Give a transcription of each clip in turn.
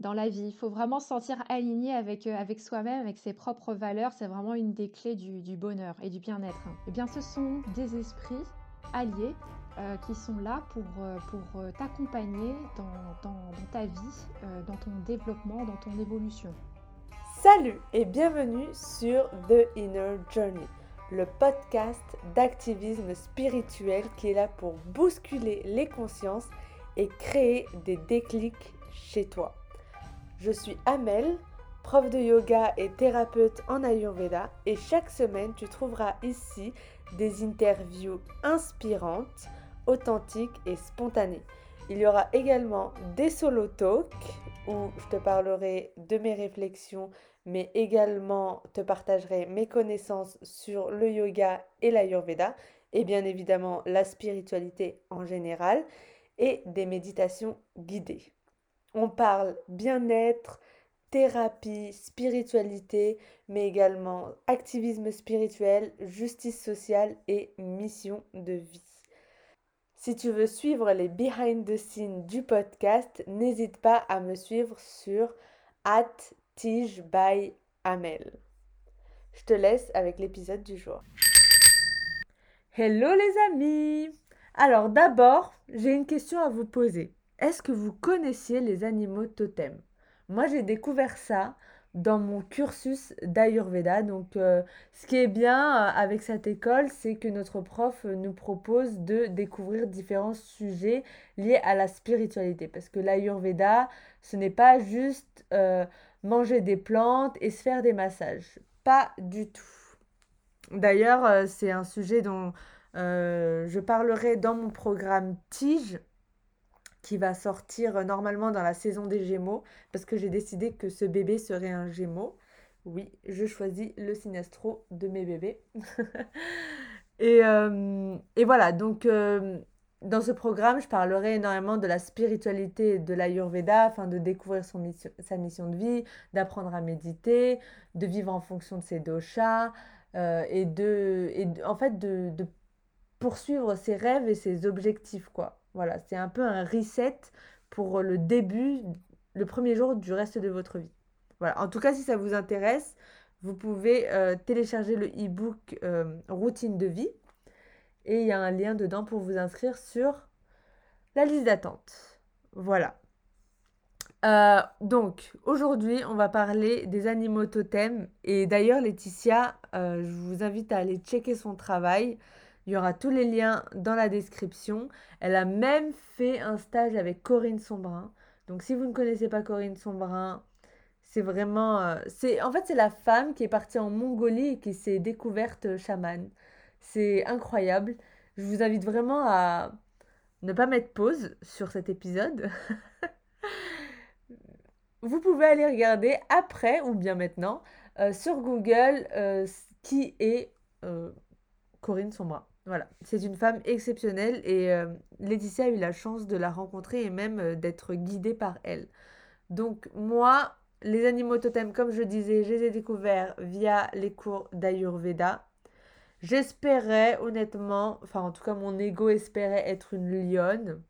dans la vie. Il faut vraiment se sentir aligné avec, euh, avec soi-même, avec ses propres valeurs. C'est vraiment une des clés du, bonheur et du bien-être. Eh bien, ce sont des esprits alliés euh, qui sont là pour, euh, pour t'accompagner dans, ta vie, dans ton développement, dans ton évolution. Salut et bienvenue sur The Inner Journey, le podcast d'activisme spirituel qui est là pour bousculer les consciences et créer des déclics chez toi. Je suis Amel, prof de yoga et thérapeute en Ayurveda et chaque semaine tu trouveras ici des interviews inspirantes authentique et spontané. Il y aura également des solo talks où je te parlerai de mes réflexions, mais également te partagerai mes connaissances sur le yoga et l'ayurveda, et bien évidemment la spiritualité en général, et des méditations guidées. On parle bien-être, thérapie, spiritualité, mais également activisme spirituel, justice sociale et mission de vie. Si tu veux suivre les behind the scenes du podcast, n'hésite pas à me suivre sur at by Amel. Je te laisse avec l'épisode du jour. Hello les amis Alors d'abord, j'ai une question à vous poser. Est-ce que vous connaissiez les animaux totems? Moi j'ai découvert ça dans mon cursus d'Ayurveda. Donc, euh, ce qui est bien euh, avec cette école, c'est que notre prof nous propose de découvrir différents sujets liés à la spiritualité. Parce que l'Ayurveda, ce n'est pas juste euh, manger des plantes et se faire des massages. Pas du tout. D'ailleurs, c'est un sujet dont je parlerai dans mon programme Tige qui va sortir euh, normalement dans la saison des Gémeaux, parce que j'ai décidé que ce bébé serait un Gémeaux. Oui, je choisis le sinastro de mes bébés. et, euh, et, voilà, donc euh, dans ce programme, je parlerai énormément de la spiritualité de l'Ayurveda, afin de découvrir son mission, sa mission de vie, d'apprendre à méditer, de vivre en fonction de ses doshas, et, de, et en fait de, de poursuivre ses rêves et ses objectifs, quoi. Voilà, c'est un peu un reset pour le début, le premier jour du reste de votre vie. Voilà, en tout cas, si ça vous intéresse, vous pouvez euh, télécharger le e-book euh, Routine de vie et il y a un lien dedans pour vous inscrire sur la liste d'attente. Voilà. Euh, donc, aujourd'hui, on va parler des animaux totems. Et d'ailleurs, Laetitia, je vous invite à aller checker son travail. Il y aura tous les liens dans la description. Elle a même fait un stage avec Corinne Sombrin. Donc si vous ne connaissez pas Corinne Sombrin, c'est vraiment... Euh, en fait, c'est la femme qui est partie en Mongolie et qui s'est découverte euh, chamane. C'est incroyable. Je vous invite vraiment à ne pas mettre pause sur cet épisode. vous pouvez aller regarder après ou bien maintenant euh, sur Google qui est Corinne Sombrin. Voilà, c'est une femme exceptionnelle et euh, Laetitia a eu la chance de la rencontrer et même euh, d'être guidée par elle. Donc moi, les animaux totems, comme je disais, je les ai découverts via les cours d'Ayurveda. J'espérais honnêtement, enfin en tout cas mon ego espérait être une lionne,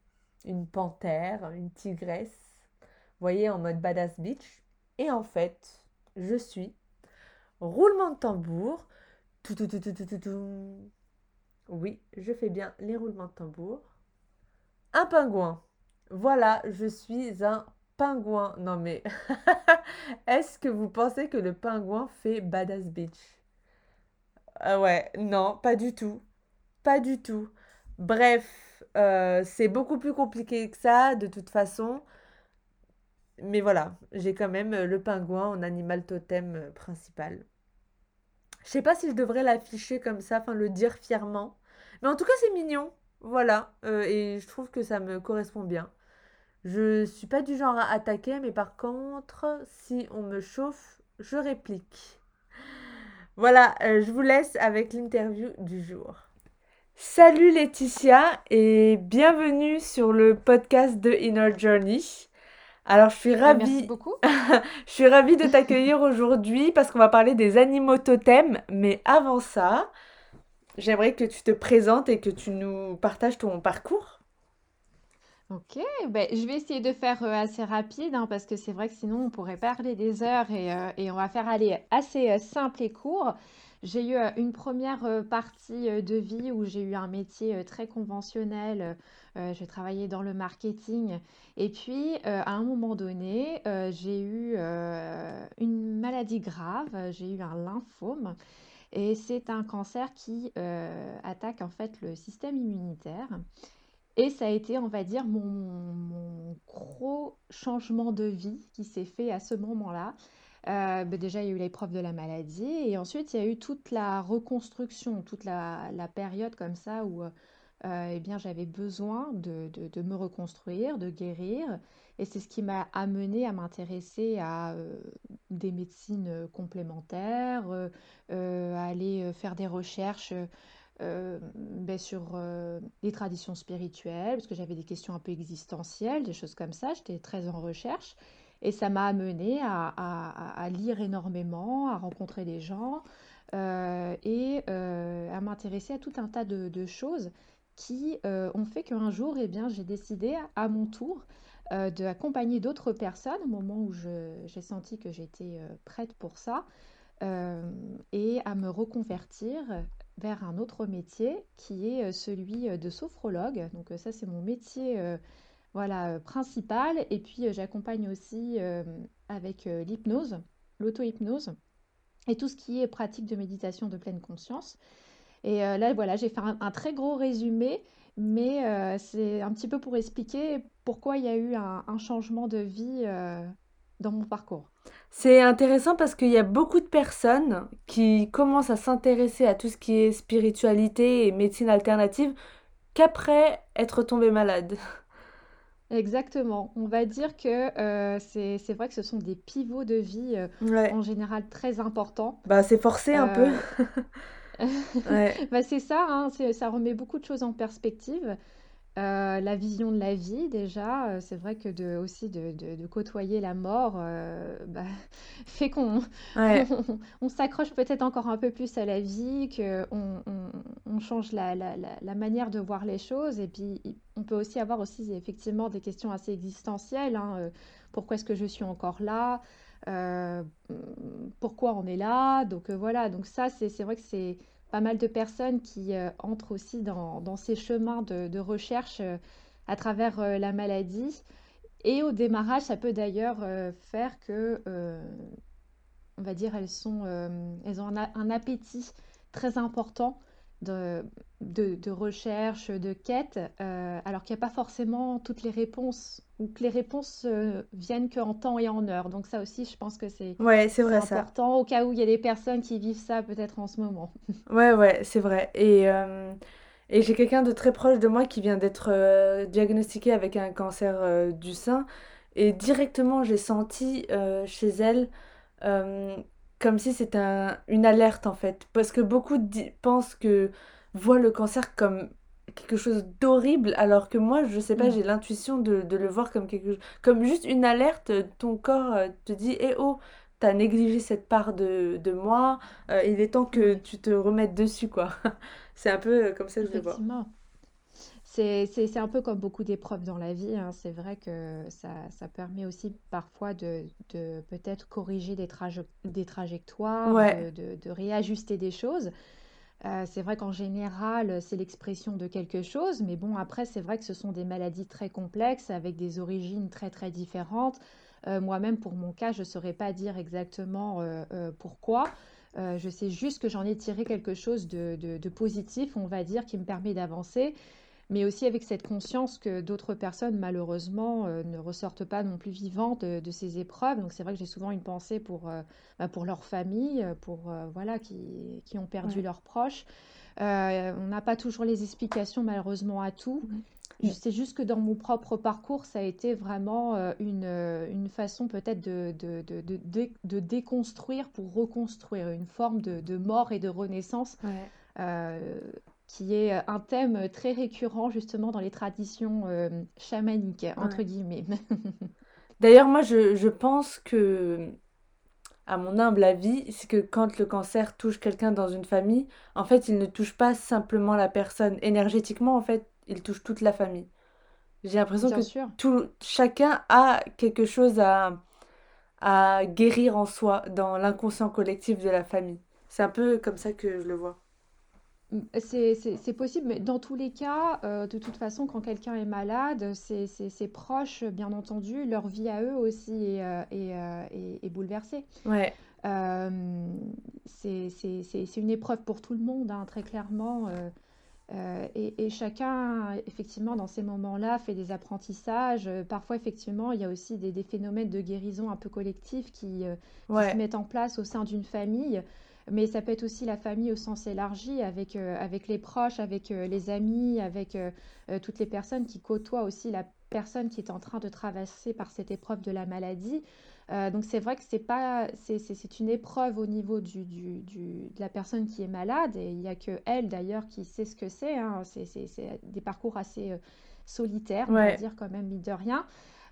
une panthère, une tigresse, vous voyez, en mode badass bitch. Et en fait, je suis roulement de tambour. Tout. Oui, je fais bien les roulements de tambour. Un pingouin. Voilà, je suis un pingouin. Non mais, est-ce que vous pensez que le pingouin fait badass bitch? Ah Ouais, non, pas du tout. Pas du tout. Bref, euh, c'est beaucoup plus compliqué que ça, de toute façon. Mais voilà, j'ai quand même le pingouin en animal totem euh, principal. Je sais pas si je devrais l'afficher comme ça, enfin le dire fièrement. Mais en tout cas, c'est mignon. Voilà. Euh, et je trouve que ça me correspond bien. Je suis pas du genre à attaquer, mais par contre, si on me chauffe, je réplique. Voilà, euh, je vous laisse avec l'interview du jour. Salut Laetitia et bienvenue sur le podcast de Inner Journey. Alors, je suis Bah, ravie, merci beaucoup. je suis ravie de t'accueillir aujourd'hui parce qu'on va parler des animaux totems. Mais avant ça, j'aimerais que tu te présentes et que tu nous partages ton parcours. OK, beh, je vais essayer de faire, heu, assez rapide, hein, parce que c'est vrai que sinon on pourrait parler des heures et et on va faire, aller, assez, heu, simple et court. J'ai eu, une première re partie, de vie où j'ai eu un métier, très conventionnel, j'ai travaillé dans le marketing et puis, à un moment donné, j'ai eu, une maladie grave, j'ai eu un lymphome et c'est un cancer qui, heu, attaque en fait le système immunitaire et ça a été, on va dire, mon gros changement de vie qui s'est fait à ce moment-là. Heu, beh, déjà, il y a eu l'épreuve de la maladie et ensuite, il y a eu toute la reconstruction, toute la période comme ça où, heu et bien, j'avais besoin de me reconstruire, de guérir et c'est ce qui m'a amenée à m'intéresser à, heu, des médecines, heu, complémentaires, heu, à aller, faire des recherches, beh, sur, les traditions spirituelles, parce que j'avais des questions un peu existentielles, des choses comme ça. J'étais très en recherche et ça m'a amenée à lire énormément, à rencontrer des gens, et à m'intéresser à tout un tas de choses qui, ont fait qu'un jour et bien, j'ai décidé à mon tour, heu, d'accompagner d'autres personnes au moment où j'ai senti que j'étais, heu, prête pour ça, hem et à me reconvertir vers un autre métier qui est, heu, celui, de sophrologue. Donc, ça, c'est mon métier, voilà, principal et puis, j'accompagne aussi, avec, l'hypnose, l'auto-hypnose et tout ce qui est pratique de méditation de pleine conscience et là, voilà, j'ai fait un très gros résumé, mais c'est un petit peu pour expliquer pourquoi il y a eu un un changement de vie, heu, dans mon parcours? C'est intéressant parce qu'il y a beaucoup de personnes qui commencent à s'intéresser à tout ce qui est spiritualité et médecine alternative qu'après être tombées malades. Exactement. On va dire que, heu, c'est vrai que ce sont des pivots de vie, Ouais. en général très importants. Bah, c'est forcé un peu. Heu, Ouais. bah, c'est ça, hein, ça remet beaucoup de choses en perspective. Heu, la vision de la vie déjà, heu, c'est vrai que de aussi de de de côtoyer la mort, heu, bah, fait qu'on on Ouais. on s'accroche peut-être encore un peu plus à la vie, qu'on on on change la la la la manière de voir les choses et puis on peut aussi avoir aussi effectivement des questions assez existentielles, hein, «Pourquoi est-ce que je suis encore là?» «Pourquoi on est là?» donc voilà, donc ça, c'est c'est vrai que c'est pas mal de personnes qui, heu, entrent aussi dans ces chemins de recherche, heu, à travers, heu, la maladie. Et au démarrage, ça peut d'ailleurs, faire que, on va dire, elles ont un appétit très important de de de recherche, de quête, heu, alors qu'il y a pas forcément toutes les réponses ou que les réponses, heu, viennent qu'en temps et en heure. Donc ça aussi, je pense que c'est Ouais, c'est vrai ça. important au cas où il y a des personnes qui vivent ça peut-être en ce moment. Ouais, ouais, c'est vrai et hem et j'ai quelqu'un de très proche de moi qui vient d'être, diagnostiqué avec un cancer, du sein et directement j'ai senti, chez elle, comme si c'était un une alerte en fait. Parce que beaucoup pensent que voient le cancer comme quelque chose d'horrible alors que moi, je sais pas, Mmh. j'ai l'intuition de de le voir comme quelque ch comme juste une alerte, ton corps, heu, te dit: «Eh oh, tu as négligé cette part de de moi, heu, il est temps que tu te remettes dessus quoi». C'est un peu, comme ça que je le vois. C'est un peu comme beaucoup d'épreuves dans la vie, hein. C'est vrai que ça ça permet aussi parfois de de peut-être corriger des traje des trajectoires, Ouais. de de de réajuster des choses. Heu, c'est vrai qu'en général, c'est l'expression de quelque chose, mais bon après c'est vrai que ce sont des maladies très complexes avec des origines très, très différentes. Heu, moi-même pour mon cas, je saurais pas dire exactement, pourquoi. Je sais juste que j'en ai tiré quelque chose de de de positif, on va dire, qui me permet d'avancer, mais aussi avec cette conscience que d'autres personnes malheureusement, heu, ne ressortent pas non plus vivantes de de ces épreuves. Donc c'est vrai que j'ai souvent une pensée pour, heu, bah, pour leurs familles, pour, heu, voilà, qui qui ont perdu Ouais. leurs proches. On n'a pas toujours les explications malheureusement à tout. Mmh Je sais juste que dans mon propre parcours, ça a été vraiment, une, une façon peut-être de de de de dé de déconstruire pour reconstruire, une forme de de mort et de renaissance, Ouais. Qui est, heu, un thème très récurrent justement dans les traditions, hem, «chamaniques» entre Ouais. guillemets. D'ailleurs, moi je je pense que, à mon humble avis, c'est que quand le cancer touche quelqu'un dans une famille, en fait, il ne touche pas simplement la personne. Énergétiquement, en fait, il touche toute la famille. J'ai l'impression que sûr. tout, chacun a quelque chose à, à guérir en soi, dans l'inconscient collectif de la famille. C'est un peu comme ça que je le vois. C'est possible, mais dans tous les cas, heu, de toute façon, quand quelqu'un est malade, ses ses ses proches, bien entendu, leur vie à eux aussi est, est est bouleversée. Ouais, c'est une épreuve pour tout le monde, hein, très clairement, et et chacun, effectivement, dans ces moments-là, fait des apprentissages. Parfois, effectivement, il y a aussi des des phénomènes de guérison un peu collectifs qui, se mettent en place au sein d'une famille. Mais ça peut être aussi la famille au sens élargi avec, heu, avec les proches, avec, heu, les amis, avec, heu, toutes les personnes qui côtoient aussi la personne qui est en train de traverser par cette épreuve de la maladie. Donc c'est vrai que c'est pas c'est c'est c'est une épreuve au niveau du du du de la personne qui est malade et il y a que elle d'ailleurs qui sait ce que c'est, hein. C'est c'est c'est des parcours assez, solitaires, on va dire quand même, mine de rien.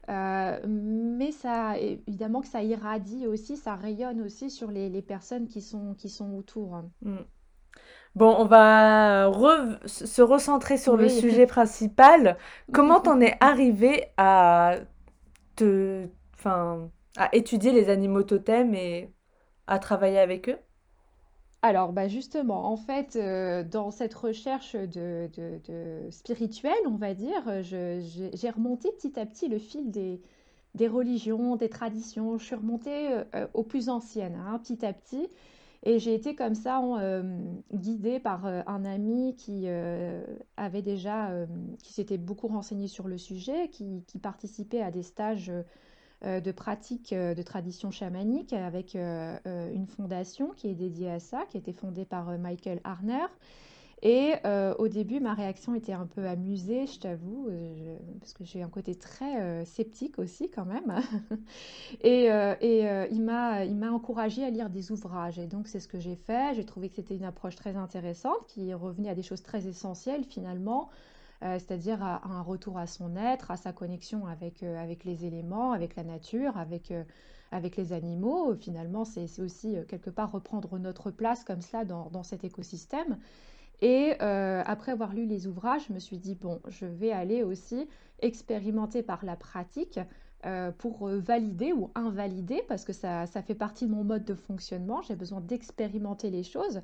Heu, mais ça évidemment que ça irradie aussi, ça rayonne aussi sur les les personnes qui sont qui sont autour. Mm. Bon, on va re- se recentrer sur le sujet principal. Comment t'en es arrivé à te, enfin, à étudier les animaux totems et à travailler avec eux? Alors, bah, justement, en fait, heu, dans cette recherche spirituelle, on va dire, je j'ai remonté petit à petit le fil des religions, des traditions. Je suis remontée, heu, aux plus anciennes, hein, petit à petit et j'ai été comme ça guidée par, un ami qui, avait déjà, qui s'était beaucoup renseigné sur le sujet, qui participait à des stages, euh, de pratiques euh, de tradition chamanique avec euh, euh, une fondation qui est dédiée à ça, qui a été fondée par euh, Michael Harner. Et euh, au début, ma réaction était un peu amusée, je t'avoue, euh, parce que j'ai un côté très euh, sceptique aussi quand même. Et, euh, et, euh, il m'a, il m'a encouragée à lire des ouvrages. Et donc, c'est ce que j'ai fait. J'ai trouvé que c'était une approche très intéressante qui revenait à des choses très essentielles finalement, euh, c'est-à-dire un retour à son être, à sa connexion avec, euh, avec les éléments, avec la nature, avec, euh, avec les animaux. Finalement, c'est aussi quelque part reprendre notre place comme cela dans, dans cet écosystème. Et après avoir lu les ouvrages, je me suis dit, bon, je vais aller aussi expérimenter par la pratique pour valider ou invalider, parce que ça, ça fait partie de mon mode de fonctionnement. J'ai besoin d'expérimenter les choses.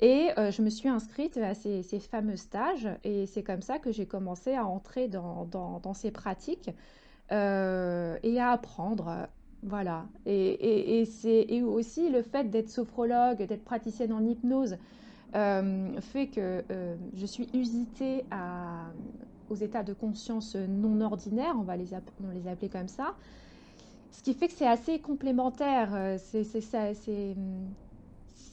Et euh, je me suis inscrite à ces, fameux stages, et c'est comme ça que j'ai commencé à entrer dans, ces pratiques euh, et à apprendre. Voilà. Et, c'est aussi le fait d'être sophrologue, d'être praticienne en hypnose, euh, fait que je suis usitée aux états de conscience non ordinaires, on va les, appeler comme ça. Ce qui fait que c'est assez complémentaire. C'est,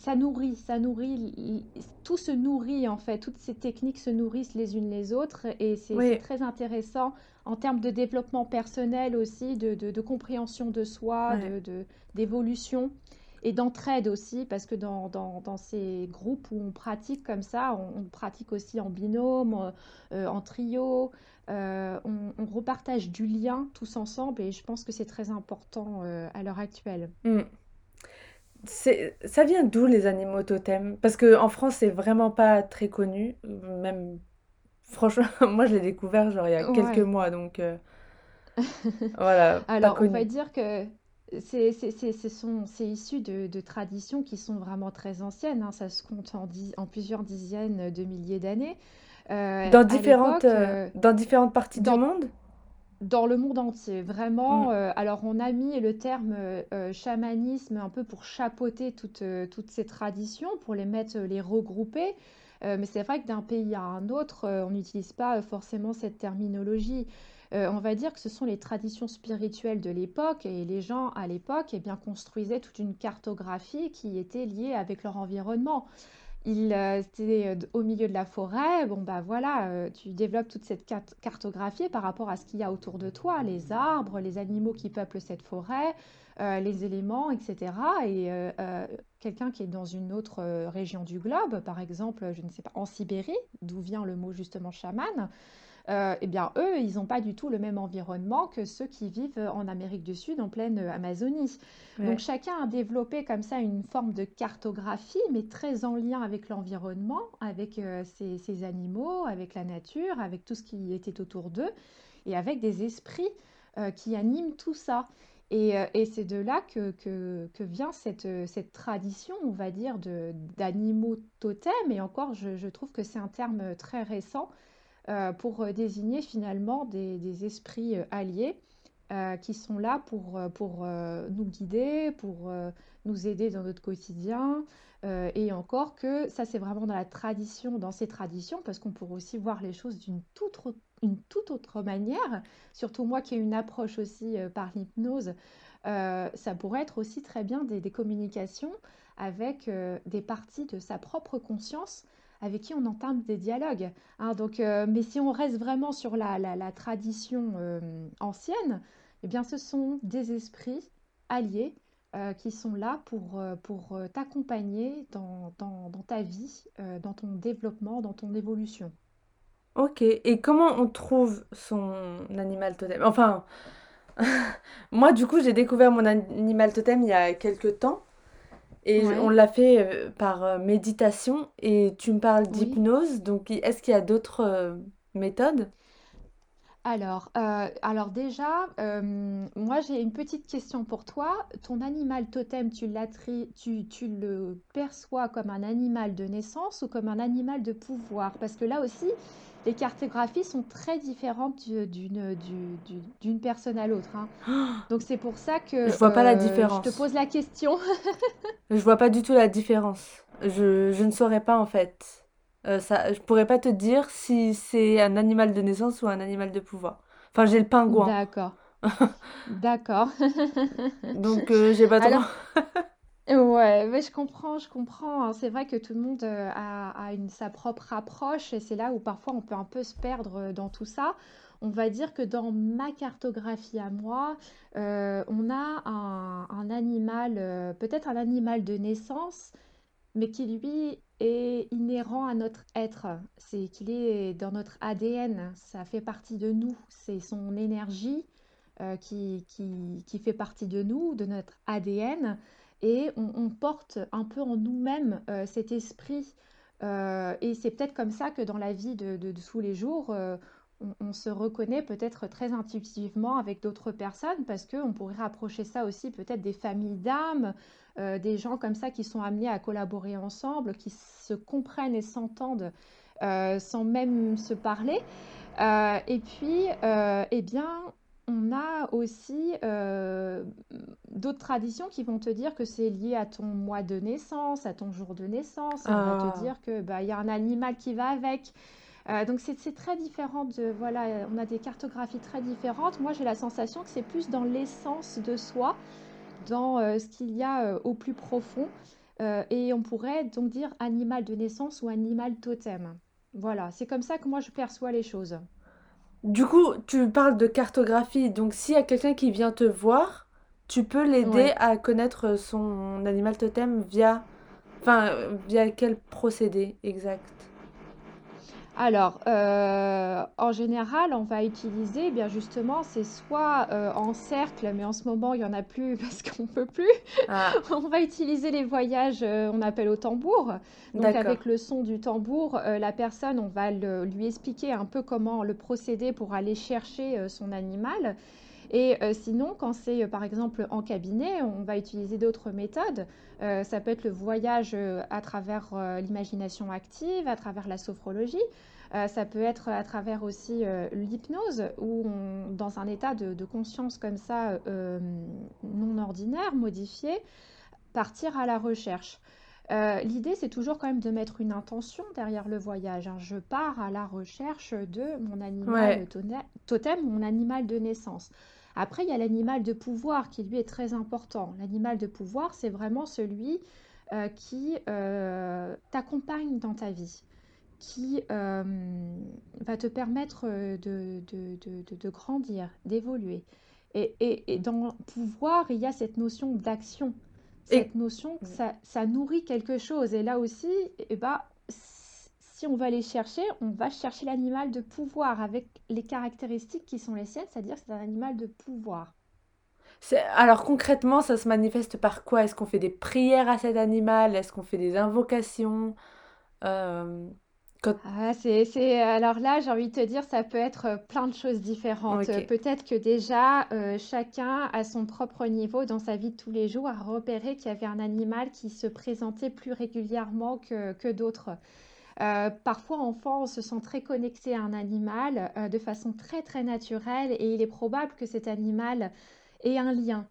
ça nourrit, ça nourrit, tout se nourrit en fait, toutes ces techniques se nourrissent les unes les autres et c'est Oui, très intéressant en termes de développement personnel aussi, de, de- de compréhension de soi, ouais. de- d'évolution et d'entraide aussi, parce que dans, dans- dans ces groupes où on pratique comme ça, on, on pratique aussi en binôme, euh, euh, en trio, euh, on, on repartage du lien tous ensemble et je pense que c'est très important euh, à l'heure actuelle. Mm. C'est, ça vient d'où les animaux totems? Parce que en France, c'est vraiment pas très connu. Même, franchement, moi, je l'ai découvert genre il y a quelques mois, donc euh, voilà, pas Alors, on va dire que c'est issu de, de traditions qui sont vraiment très anciennes, hein. Ça se compte en, en plusieurs dizaines de milliers d'années. Euh, Dans différentes, euh, dans différentes parties du monde? Dans le monde entier, Mm. vraiment. euh, alors, on a mis le terme euh, euh, chamanisme un peu pour chapeauter toutes, euh, toutes ces traditions, pour les mettre, les regrouper. Euh, mais c'est vrai que d'un pays à un autre, euh, on n'utilise pas euh, forcément cette terminologie. Euh, on va dire que ce sont les traditions spirituelles de l'époque et les gens à l'époque eh bien, construisaient toute une cartographie qui était liée avec leur environnement. Il, euh, c'était euh, au milieu de la forêt. Bon, bah voilà, euh, tu développes toute cette cartographie par rapport à ce qu'il y a autour de toi, les arbres, les animaux qui peuplent cette forêt, les éléments, etc. Et quelqu'un qui est dans une autre région du globe, par exemple, je ne sais pas, en Sibérie, d'où vient le mot justement chaman, euh, eh bien, eux, ils n'ont pas du tout le même environnement que ceux qui vivent en Amérique du Sud, en pleine euh, Amazonie. Donc, chacun a développé comme ça une forme de cartographie, mais très en lien avec l'environnement, avec euh, ces, ces animaux, avec la nature, avec tout ce qui était autour d'eux. et avec des esprits qui animent tout ça. Et, c'est de là que, que, vient cette, cette, tradition, on va dire, d'animaux totems. Et encore, je, trouve que c'est un terme très récent pour désigner finalement des, esprits alliés qui sont là pour, nous guider, pour nous aider dans notre quotidien. Euh, et encore que ça, c'est vraiment dans la tradition, dans ces traditions, parce qu'on pourrait aussi voir les choses d'une toute, autre manière. Surtout moi qui ai une approche aussi euh, par l'hypnose, euh, ça pourrait être aussi très bien des, communications avec des parties de sa propre conscience avec qui on entame des dialogues. Hein. donc, mais si on reste vraiment sur la, tradition ancienne, eh bien, ce sont des esprits alliés euh, qui sont là pour, euh, pour euh, t'accompagner dans, dans, ta vie, dans ton développement, dans ton évolution. Ok, et comment on trouve son animal totem? Enfin, moi du coup j'ai découvert mon animal totem il y a quelques temps et on l'a fait par méditation. Et tu me parles d'hypnose, donc est-ce qu'il y a d'autres méthodes? Alors, euh, alors déjà, euh, moi j'ai une petite question pour toi. Ton animal totem, tu, tu, tu le perçois comme un animal de naissance ou comme un animal de pouvoir? Parce que là aussi, les cartographies sont très différentes d'une d'une personne à l'autre. hein. Donc c'est pour ça que Je vois pas la euh, je te pose la question. Je vois pas du tout la différence. Je, je ne saurais pas en fait. Euh, ça, je pourrais pas te dire si c'est un animal de naissance ou un animal de pouvoir. Enfin, j'ai le pingouin. D'accord. D'accord. Donc, euh, j'ai pas trop. ouais, mais je comprends, je comprends. Hein. C'est vrai que tout le monde euh, a, une, sa propre approche et c'est là où parfois on peut un peu se perdre dans tout ça. On va dire que dans ma cartographie à moi, on a un, un animal, peut-être un animal de naissance, mais qui lui est inhérent à notre être. C'est qu'il est dans notre ADN, ça fait partie de nous, c'est son énergie euh, qui, qui, fait partie de nous, de notre ADN, et on, porte un peu en nous-mêmes euh, cet esprit. Euh, et c'est peut-être comme ça que dans la vie de, de, tous les jours, on, se reconnaît peut-être très intuitivement avec d'autres personnes, parce qu'on pourrait rapprocher ça aussi peut-être des familles d'âmes, euh, des gens comme ça qui sont amenés à collaborer ensemble, qui se comprennent et s'entendent euh, sans même se parler. Euh, et puis, eh bien, on a aussi d'autres traditions qui vont te dire que c'est lié à ton mois de naissance, à ton jour de naissance. On va te ah. dire que bah, y a un animal qui va avec. Donc c'est très différent de voilà, on a des cartographies très différentes. Moi j'ai la sensation que c'est plus dans l'essence de soi dans euh, ce qu'il y a euh, au plus profond. Euh, et on pourrait donc dire animal de naissance ou animal totem. Voilà, c'est comme ça que moi je perçois les choses. Du coup, tu parles de cartographie, donc s'il y a quelqu'un qui vient te voir, tu peux l'aider à connaître son animal totem via, enfin, via quel procédé exact? Alors, euh, en général, on va utiliser, eh bien justement, c'est soit euh, en cercle, mais en ce moment, il n'y en a plus parce qu'on ne peut plus. Ah. On va utiliser les voyages, euh, on appelle au tambour. Donc, avec le son du tambour, la personne, on va lui expliquer un peu comment le procéder pour aller chercher son animal. Et sinon, quand c'est par exemple en cabinet, on va utiliser d'autres méthodes. ça peut être le voyage à travers l'imagination active, à travers la sophrologie. Euh, ça peut être à travers aussi euh, l'hypnose, où dans un état de, conscience comme ça, euh, non ordinaire, modifié, partir à la recherche. L'idée, c'est toujours quand même de mettre une intention derrière le voyage. Hein. Je pars à la recherche de mon animal totem, mon animal de naissance. Après, il y a l'animal de pouvoir qui, lui, est très important. L'animal de pouvoir, c'est vraiment celui qui t'accompagne dans ta vie qui euh, va te permettre euh, de, de, de, grandir, d'évoluer. Et, et, et, dans pouvoir, il y a cette notion d'action, cette notion que ça, ça, nourrit quelque chose. Et là aussi, eh ben, si on va aller chercher, on va chercher l'animal de pouvoir avec les caractéristiques qui sont les siennes, c'est-à-dire c'est un animal de pouvoir. Alors concrètement, ça se manifeste par quoi? Est-ce qu'on fait des prières à cet animal? Est-ce qu'on fait des invocations? Euh, Quand... Ah, c'est, alors là, j'ai envie de te dire, ça peut être euh, plein de choses différentes. Peut-être que déjà, euh, chacun, à son propre niveau, dans sa vie de tous les jours, a repéré qu'il y avait un animal qui se présentait plus régulièrement que, que d'autres. Euh, parfois, enfant, on se sent très connecté à un animal euh, de façon très, très naturelle et il est probable que cet animal ait un lien.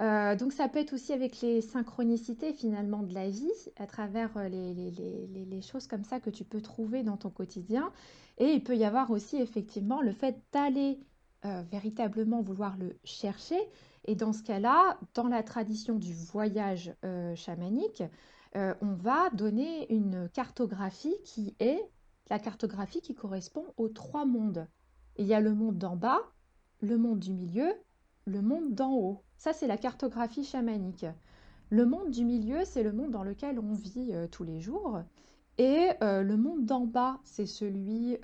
Euh, donc ça peut être aussi avec les synchronicités finalement de la vie, à travers les, choses comme ça que tu peux trouver dans ton quotidien. Et il peut y avoir aussi effectivement le fait d'aller véritablement vouloir le chercher. Et dans ce cas-là, dans la tradition du voyage chamanique, euh, on va donner une cartographie qui est la cartographie qui correspond aux trois mondes. Il y a le monde d'en bas, le monde du milieu, le monde d'en haut. Ça, c'est la cartographie chamanique. Le monde du milieu, c'est le monde dans lequel on vit euh, tous les jours. Et euh, le monde d'en bas, c'est celui,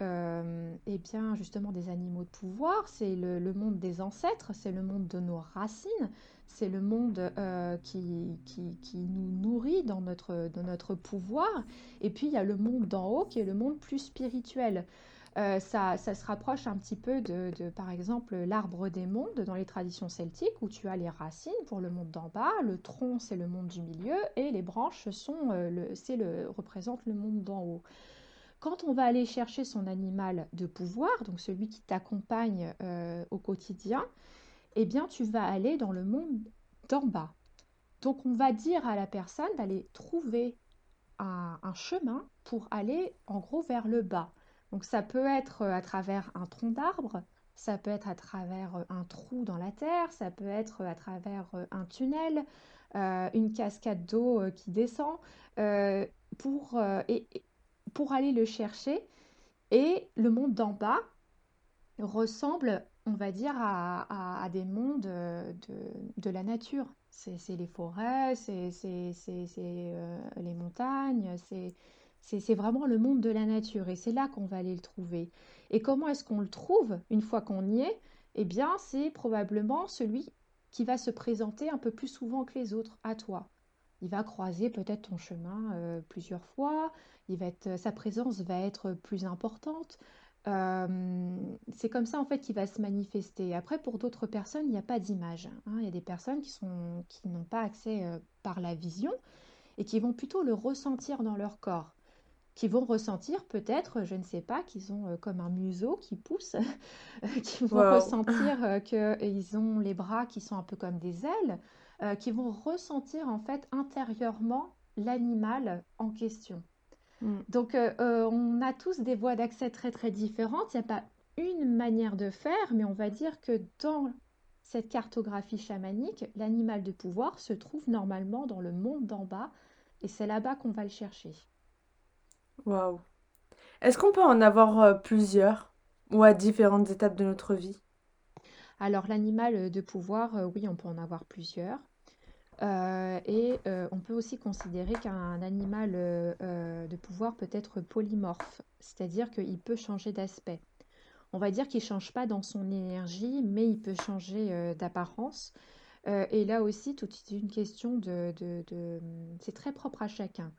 eh bien, justement, des animaux de pouvoir, c'est le monde des ancêtres, c'est le monde de nos racines, c'est le monde euh, qui, qui, qui nous nourrit dans notre, dans notre pouvoir. Et puis, il y a le monde d'en haut qui est le monde plus spirituel. Euh, ça, ça se rapproche un petit peu de, de, par exemple, l'arbre des mondes dans les traditions celtiques, où tu as les racines pour le monde d'en bas, le tronc c'est le monde du milieu, et les branches sont, euh, le, le, représentent le monde d'en haut. Quand on va aller chercher son animal de pouvoir, donc celui qui t'accompagne au quotidien, eh bien tu vas aller dans le monde d'en bas. Donc on va dire à la personne d'aller trouver un, chemin pour aller en gros vers le bas. Donc ça peut être euh, à travers un tronc d'arbre, ça peut être à travers euh, un trou dans la terre, ça peut être euh, à travers un tunnel, une cascade d'eau qui descend, pour, pour aller le chercher. Et le monde d'en bas ressemble, on va dire, à, des mondes euh, de, la nature. C'est les forêts, c'est euh, les montagnes, c'est vraiment le monde de la nature. Et c'est là qu'on va aller le trouver. Et comment est-ce qu'on le trouve une fois qu'on y est? Eh bien, c'est probablement celui qui va se présenter un peu plus souvent que les autres à toi. Il va croiser peut-être ton chemin euh, plusieurs fois, il va sa présence va être plus importante. Euh, c'est comme ça en fait qu'il va se manifester. Après, pour d'autres personnes, il n'y a pas d'image. hein. Il y a des personnes qui sont, qui n'ont pas accès euh, par la vision et qui vont plutôt le ressentir dans leur corps. Qui vont ressentir peut-être, je ne sais pas, qu'ils ont euh, comme un museau qui pousse, qui vont ressentir euh, qu'ils ont les bras qui sont un peu comme des ailes, qui vont ressentir en fait intérieurement l'animal en question. Mm. Donc, euh, euh, on a tous des voies d'accès très très différentes. Il n'y a pas une manière de faire, mais on va dire que dans cette cartographie chamanique, l'animal de pouvoir se trouve normalement dans le monde d'en bas, et c'est là-bas qu'on va le chercher. Waouh. Est-ce qu'on peut en avoir euh, plusieurs ou à différentes étapes de notre vie? Alors, l'animal de pouvoir, euh, oui, on peut en avoir plusieurs. Euh, et euh, on peut aussi considérer qu'un animal euh, de pouvoir peut être polymorphe, c'est-à-dire qu'il peut changer d'aspect. On va dire qu'il ne change pas dans son énergie, mais il peut changer d'apparence. Et là aussi, tout est une question de, C'est très propre à chacun.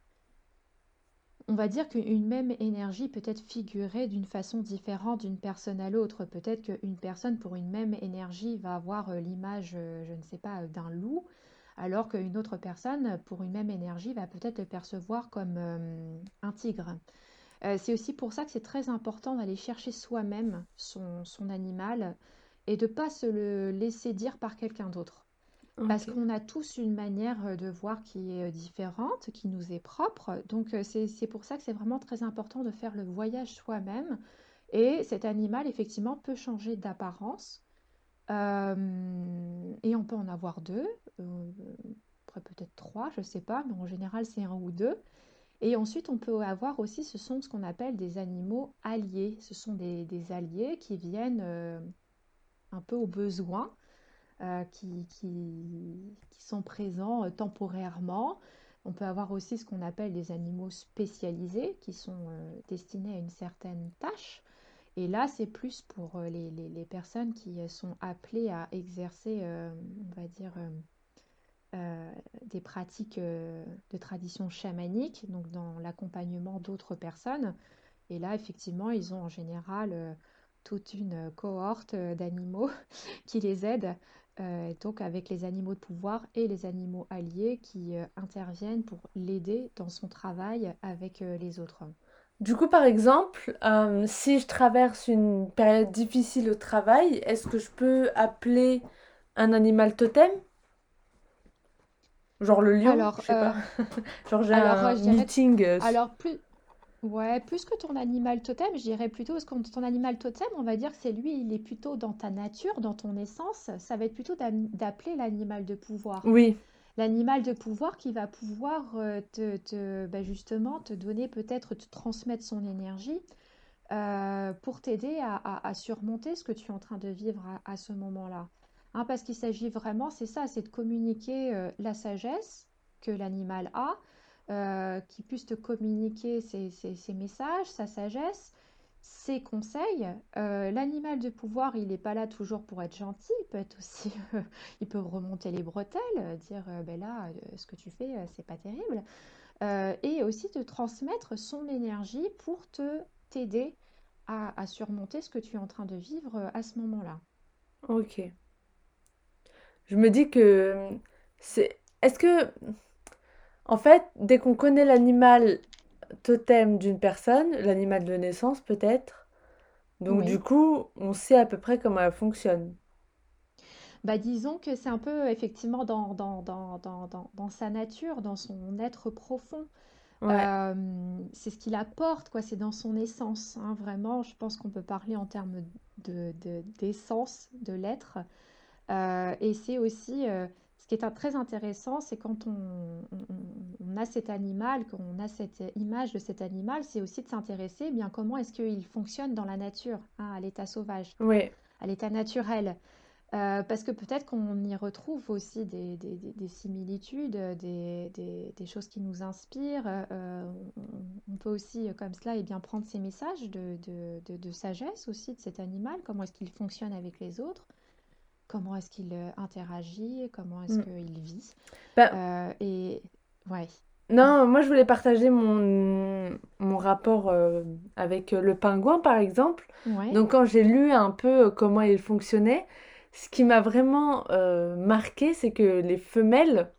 On va dire qu'une même énergie peut être figurée d'une façon différente d'une personne à l'autre. Peut-être qu'une personne, pour une même énergie, va avoir l'image, je ne sais pas, d'un loup, alors qu'une autre personne, pour une même énergie, va peut-être le percevoir comme euh, un tigre. Euh, c'est aussi pour ça que c'est très important d'aller chercher soi-même son, son animal et de ne pas se le laisser dire par quelqu'un d'autre. Parce qu'on a tous une manière euh, de voir qui est différente, qui nous est propre. Donc c'est pour ça que c'est vraiment très important de faire le voyage soi-même. Et cet animal, effectivement, peut changer d'apparence. Et on peut en avoir deux, euh, peut-être trois, je ne sais pas, mais en général c'est un ou deux. Et ensuite, on peut avoir aussi, ce sont ce qu'on appelle des animaux alliés. Ce sont des, alliés qui viennent euh, un peu au besoin euh, qui, sont présents temporairement. On peut avoir aussi ce qu'on appelle des animaux spécialisés qui sont destinés à une certaine tâche. Et là, c'est plus pour euh, les, personnes qui euh, sont appelées à exercer, euh, on va dire, des pratiques de tradition chamanique, donc dans l'accompagnement d'autres personnes. Et là, effectivement, ils ont en général toute une cohorte d'animaux qui les aident, donc avec les animaux de pouvoir et les animaux alliés qui interviennent pour l'aider dans son travail avec les autres. Du coup, par exemple, si je traverse une période difficile au travail, est-ce que je peux appeler un animal totem? Genre le lion, Alors, je sais pas. Genre j'ai alors un je dirais, meeting. euh, alors plus, Ouais, plus que ton animal totem, je dirais plutôt, parce que ton animal totem, on va dire que c'est lui, il est plutôt dans ta nature, dans ton essence, ça va être plutôt d'am- d'appeler l'animal de pouvoir. Oui, L'animal de pouvoir qui va pouvoir euh, te, bah, justement te donner peut-être, te transmettre son énergie euh, pour t'aider à, surmonter ce que tu es en train de vivre à, ce moment-là. Hein, parce qu'il s'agit vraiment, c'est ça, c'est de communiquer euh, la sagesse que l'animal a, qui puisse te communiquer ses messages, sa sagesse, ses conseils. Euh, l'animal de pouvoir, il n'est pas là toujours pour être gentil, il peut être aussi, il peut remonter les bretelles, euh, dire, euh, ben là, ce que tu fais, c'est pas terrible. Et aussi te transmettre son énergie pour te t'aider à, à surmonter ce que tu es en train de vivre à ce moment-là. ok. Je me dis que c'est... Est-ce que, en fait, dès qu'on connaît l'animal totem d'une personne, l'animal de naissance peut-être, donc du coup, on sait à peu près comment elle fonctionne. Bah, disons que c'est un peu effectivement dans, dans, dans, dans, dans, dans sa nature, dans son être profond. Ouais, Euh, c'est ce qu'il apporte, quoi, c'est dans son essence, hein, vraiment, je pense qu'on peut parler en termes de, de- d'essence de l'être. Euh, et c'est aussi, euh, ce qui est un- très intéressant, c'est quand on, on- on a cet animal, qu'on a cette image de cet animal, c'est aussi de s'intéresser, eh bien, comment est-ce qu'il fonctionne dans la nature, hein, à l'état sauvage, ouais. à l'état naturel. Euh, parce que peut-être qu'on y retrouve aussi des, des- des- des similitudes, des, choses qui nous inspirent. Euh, on, on peut aussi, euh, comme cela, eh bien, prendre ces messages de, de- de- de sagesse aussi de cet animal. Comment est-ce qu'il fonctionne avec les autres? Comment est-ce qu'il interagit? Comment est-ce Mm. qu'il vit? Ben, Euh, et ouais, non, moi je voulais partager mon, mon rapport euh, avec le pingouin par exemple. ouais, Donc quand j'ai lu un peu euh, comment il fonctionnait, ce qui m'a vraiment euh, marqué, c'est que les femelles,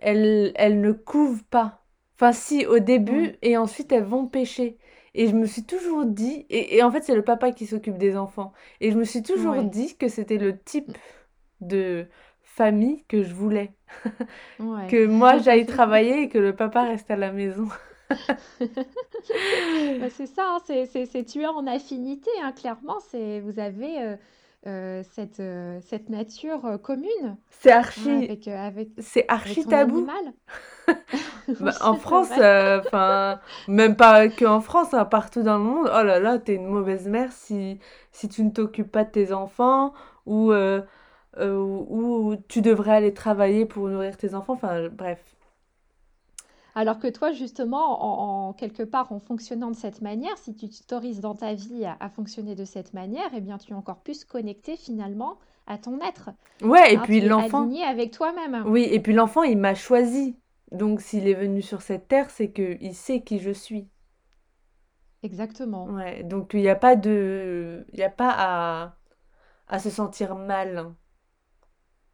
elles, elles ne couvent pas. Enfin si, au début, et ensuite elles vont pêcher. Et je me suis toujours dit, et, et en fait c'est le papa qui s'occupe des enfants, et je me suis toujours ouais, dit que c'était le type de famille que je voulais. ouais. Que moi j'aille travailler et que le papa reste à la maison. Bah, c'est ça, hein, c'est tuer en affinité, hein, clairement, c'est, vous avez euh, euh, cette, euh, cette nature commune C'est hein, archi, avec, avec, c'est archi tabou. Bah, en France, enfin, même pas que en France, hein, partout dans le monde, oh là là, t'es une mauvaise mère si, si tu ne t'occupes pas de tes enfants ou, euh, ou tu devrais aller travailler pour nourrir tes enfants. Enfin, bref. Alors que toi, justement, en, en- quelque part, en fonctionnant de cette manière, si tu t'autorises dans ta vie à, à fonctionner de cette manière, eh bien, tu es encore plus connecté finalement à ton être. Ouais, et hein, puis l'enfant, aligné avec toi-même. oui, et puis l'enfant, il m'a choisi. Donc, s'il est venu sur cette terre, c'est que il sait qui je suis. Exactement. Ouais, donc il n'y a pas de, il a pas à, à se sentir mal.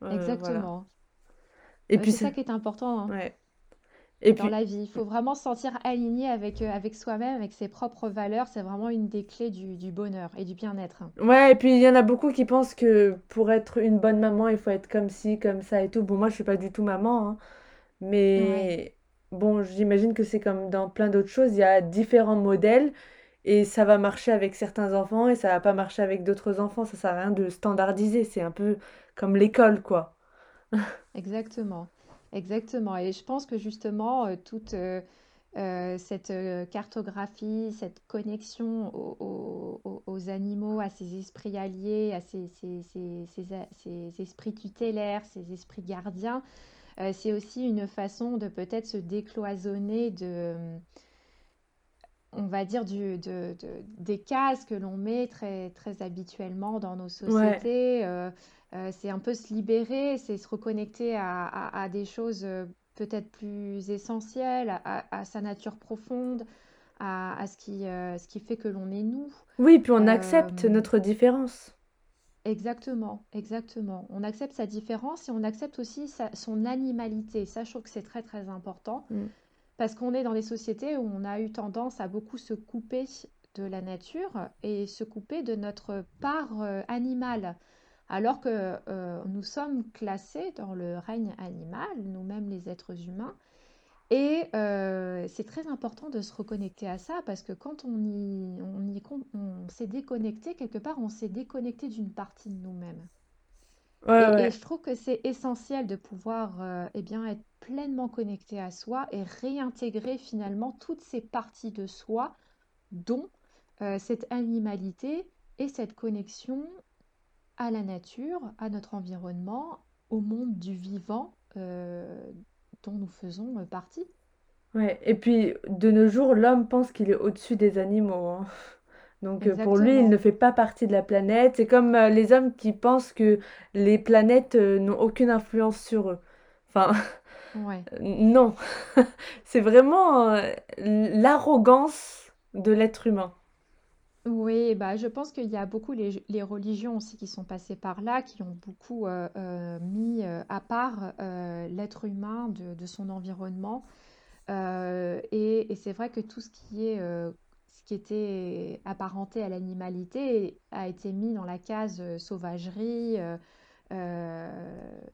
Hein. Euh, voilà. Exactement. Et puis, C'est ça qui est important, hein. ouais. Et Dans puis, la vie, il faut vraiment se sentir aligné avec, euh, avec soi-même, avec ses propres valeurs. C'est vraiment une des clés du, du bonheur et du bien-être. Ouais, et puis il y en a beaucoup qui pensent que pour être une bonne maman, il faut être comme ci, comme ça et tout. Bon, moi, je suis pas du tout maman, hein, Ouais, mais bon, j'imagine que c'est comme dans plein d'autres choses, il y a différents modèles et ça va marcher avec certains enfants et ça va pas marcher avec d'autres enfants. Ça sert à rien de standardiser, c'est un peu comme l'école, quoi. exactement. Exactement. Et je pense que justement, euh, toute euh, euh, cette cartographie, cette connexion aux, aux- aux- aux animaux, à ces esprits alliés, à ces, ces- ces- ces esprits tutélaires, ces esprits gardiens, c'est aussi une façon de peut-être se décloisonner de on va dire, du, de, de- des cases que l'on met très, très habituellement dans nos Ouais, sociétés. Euh, euh, c'est un peu se libérer, c'est se reconnecter à, à- à des choses euh, peut-être plus essentielles, à, à- à sa nature profonde, à, ce, qui, ce qui fait que l'on est nous. Oui, puis on accepte notre différence. Exactement, exactement. On accepte sa différence et on accepte aussi son animalité. Ça, je trouve que c'est très, très important mm. Parce qu'on est dans des sociétés où on a eu tendance à beaucoup se couper de la nature et se couper de notre part euh, animale. Alors que euh, nous sommes classés dans le règne animal, nous-mêmes les êtres humains, et euh, c'est très important de se reconnecter à ça parce que quand on on s'est déconnecté, quelque part, on s'est déconnecté d'une partie de nous-mêmes. Et, je trouve que c'est essentiel de pouvoir euh, eh bien, être pleinement connecté à soi et réintégrer finalement toutes ces parties de soi, dont euh, cette animalité et cette connexion à la nature, à notre environnement, au monde du vivant, dont nous faisons euh, partie. Ouais, et puis de nos jours, l'homme pense qu'il est au-dessus des animaux. hein. Donc euh, pour lui, il ne fait pas partie de la planète. C'est comme euh, les hommes qui pensent que les planètes n'ont aucune influence sur eux. Enfin, Ouais. non. C'est vraiment l'arrogance de l'être humain. Oui, bah, je pense qu'il y a beaucoup les, les religions aussi qui sont passées par là, qui ont beaucoup euh, euh, mis euh, à part l'être humain de, son environnement. et, et c'est vrai que tout ce qui est, qui était apparenté à l'animalité a été mis dans la case sauvagerie,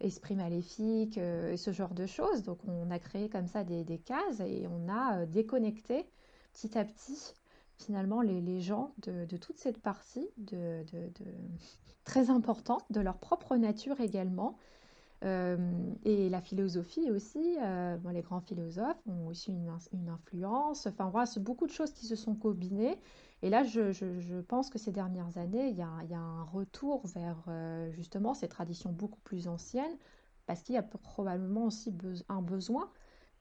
esprit maléfique, et ce genre de choses. Donc on a créé comme ça des, des cases et on a déconnecté petit à petit finalement les, gens de, toute cette partie très importante de leur propre nature également. Euh, et la philosophie aussi, euh, les grands philosophes ont aussi une, influence. Enfin voilà, c'est beaucoup de choses qui se sont combinées. Et là, je, pense que ces dernières années, il y a, un retour vers euh, justement ces traditions beaucoup plus anciennes, parce qu'il y a probablement aussi un besoin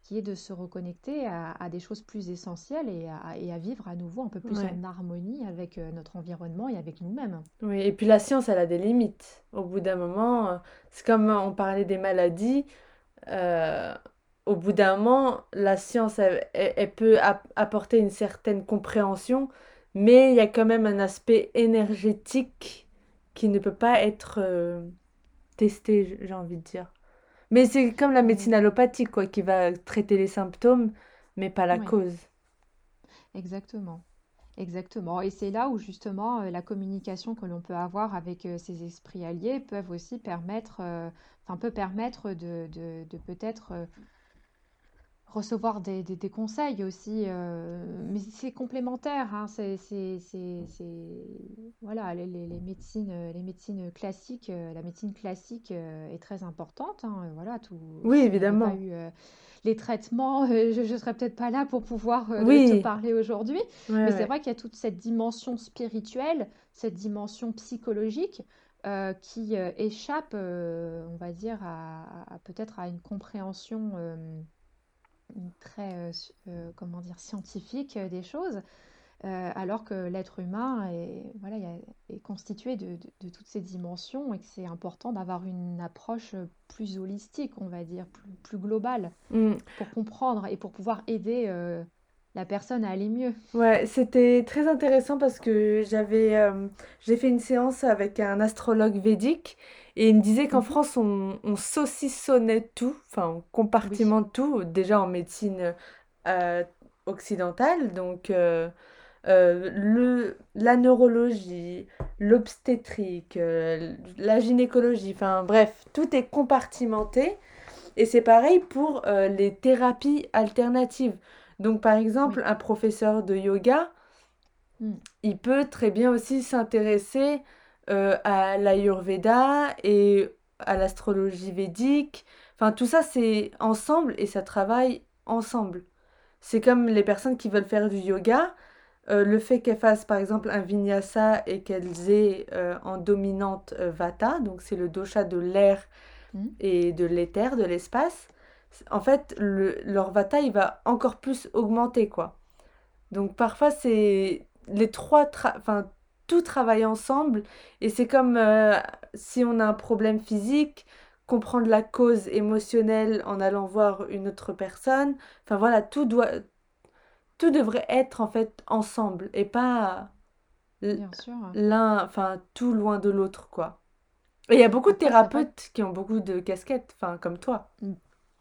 qui est de se reconnecter à, des choses plus essentielles et à, vivre à nouveau un peu plus en harmonie avec euh, notre environnement et avec nous-mêmes. Oui, et puis la science, elle a des limites. Au bout d'un moment, euh, c'est comme on parlait des maladies. Euh, au bout d'un moment, la science, elle, peut apporter une certaine compréhension, mais il y a quand même un aspect énergétique qui ne peut pas être testé, j'ai envie de dire. Mais c'est comme la médecine allopathique, quoi, qui va traiter les symptômes, mais pas la cause. exactement. Exactement. Et c'est là où justement euh, la communication que l'on peut avoir avec euh, ces esprits alliés peuvent aussi permettre, euh, enfin peut permettre de, de, de peut-être recevoir des, des, conseils aussi, euh, mais c'est complémentaire. Hein, c'est, voilà, les, les, médecines, les médecines classiques, euh, la médecine classique euh, est très importante. Hein, voilà, tout. Oui, évidemment. les traitements, je ne serais peut-être pas là pour pouvoir te parler aujourd'hui, mais c'est vrai qu'il y a toute cette dimension spirituelle, cette dimension psychologique. qui échappe, on va dire, à, à peut-être à une compréhension euh, euh, comment dire scientifique euh, des choses, alors que l'être humain est, voilà, est constitué de, toutes ces dimensions et que c'est important d'avoir une approche plus holistique, on va dire, plus, plus globale, mm. pour comprendre et pour pouvoir aider la personne à aller mieux. Ouais, c'était très intéressant parce que j'avais j'ai fait une séance avec un astrologue védique et il me disait qu'en mhm. France, on, on, saucissonnait tout, enfin, on compartimente tout, déjà en médecine euh, occidentale, donc euh, euh, le, la neurologie, l'obstétrique, la gynécologie, enfin bref, tout est compartimenté. Et c'est pareil pour les thérapies alternatives. Donc par exemple, un professeur de yoga, mm. il peut très bien aussi s'intéresser euh, à l'Ayurveda et à l'astrologie védique. Enfin, tout ça, c'est ensemble et ça travaille ensemble. C'est comme les personnes qui veulent faire du yoga. Euh, le fait qu'elles fassent par exemple un vinyasa et qu'elles aient euh, en dominante vata, donc c'est le dosha de l'air mmh. et de l'éther, de l'espace, en fait, le, leur vata, il va encore plus augmenter, quoi. Donc parfois, c'est les trois, enfin, tout travaille ensemble et c'est comme euh, si on a un problème physique, comprendre la cause émotionnelle en allant voir une autre personne. Enfin voilà, tout doit tout devrait être en fait ensemble et pas l'un, enfin tout loin de l'autre, quoi. Et il y a beaucoup de thérapeutes qui ont beaucoup de casquettes, enfin comme toi.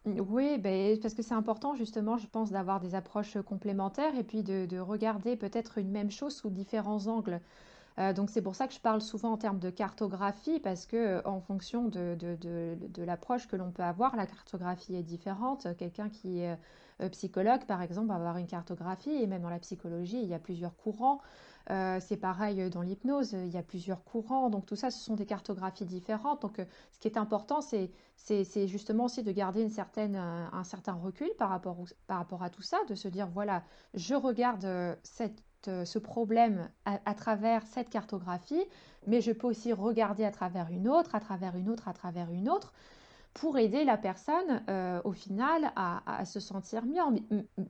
Oui, ben, parce que c'est important justement, je pense, d'avoir des approches complémentaires et puis de, de regarder peut-être une même chose sous différents angles. Euh, donc c'est pour ça que je parle souvent en termes de cartographie, parce que en fonction de, l'approche que l'on peut avoir, la cartographie est différente. Quelqu'un qui est psychologue, par exemple, va avoir une cartographie, et même dans la psychologie, il y a plusieurs courants. Euh, c'est pareil dans l'hypnose, il y a plusieurs courants. Donc tout ça, ce sont des cartographies différentes. Donc ce qui est important, c'est, c'est, justement aussi de garder un certain recul par rapport, à tout ça, de se dire, voilà, je regarde ce problème à, travers cette cartographie, mais je peux aussi regarder à travers une autre, à travers une autre, à travers une autre, pour aider la personne euh, au final à, se sentir mieux.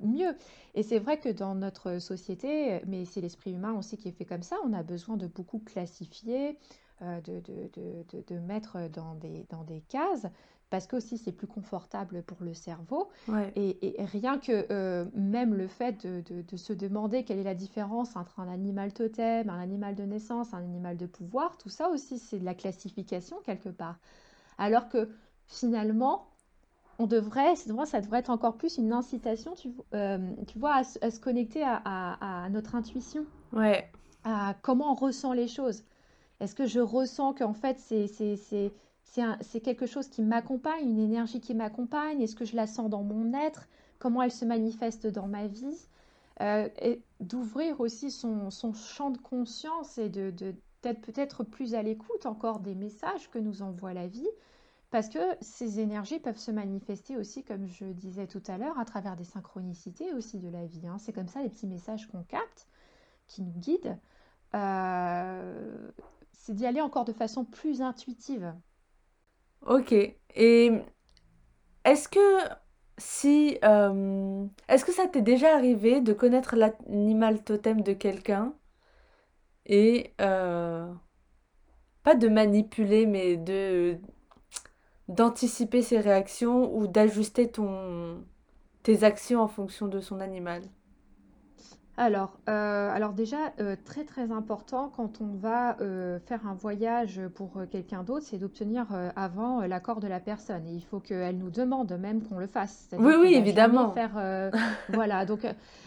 mieux. Et c'est vrai que dans notre société, mais c'est l'esprit humain aussi qui est fait comme ça, on a besoin de beaucoup classifier, euh, de, de, de, de, mettre dans des, dans des cases parce que aussi c'est plus confortable pour le cerveau. Et, rien que euh, même le fait de, de, se demander quelle est la différence entre un animal totem, un animal de naissance, un animal de pouvoir, tout ça aussi c'est de la classification quelque part. Alors que finalement, on devrait, ça devrait être encore plus une incitation, tu, euh, tu vois, à, se connecter à, notre intuition. Ouais. À comment on ressent les choses. Est-ce que je ressens qu'en fait, c'est quelque chose qui m'accompagne, une énergie qui m'accompagne? Est-ce que je la sens dans mon être? Comment elle se manifeste dans ma vie? Euh, D'ouvrir aussi son, son, champ de conscience et de, d'être peut-être plus à l'écoute encore des messages que nous envoie la vie parce que ces énergies peuvent se manifester aussi, comme je disais tout à l'heure, à travers des synchronicités aussi de la vie. Hein. C'est comme ça les petits messages qu'on capte, qui nous guident. Euh, c'est d'y aller encore de façon plus intuitive. Ok. Et est-ce que si euh, est-ce que ça t'est déjà arrivé de connaître l'animal totem de quelqu'un et euh, pas de manipuler, mais de d'anticiper ses réactions ou d'ajuster ton tes actions en fonction de son animal? Alors, euh, alors déjà, euh, très très important quand on va euh, faire un voyage pour quelqu'un d'autre, c'est d'obtenir avant l'accord de la personne. Et il faut qu'elle nous demande même qu'on le fasse. Oui, oui, évidemment. Faire, voilà, donc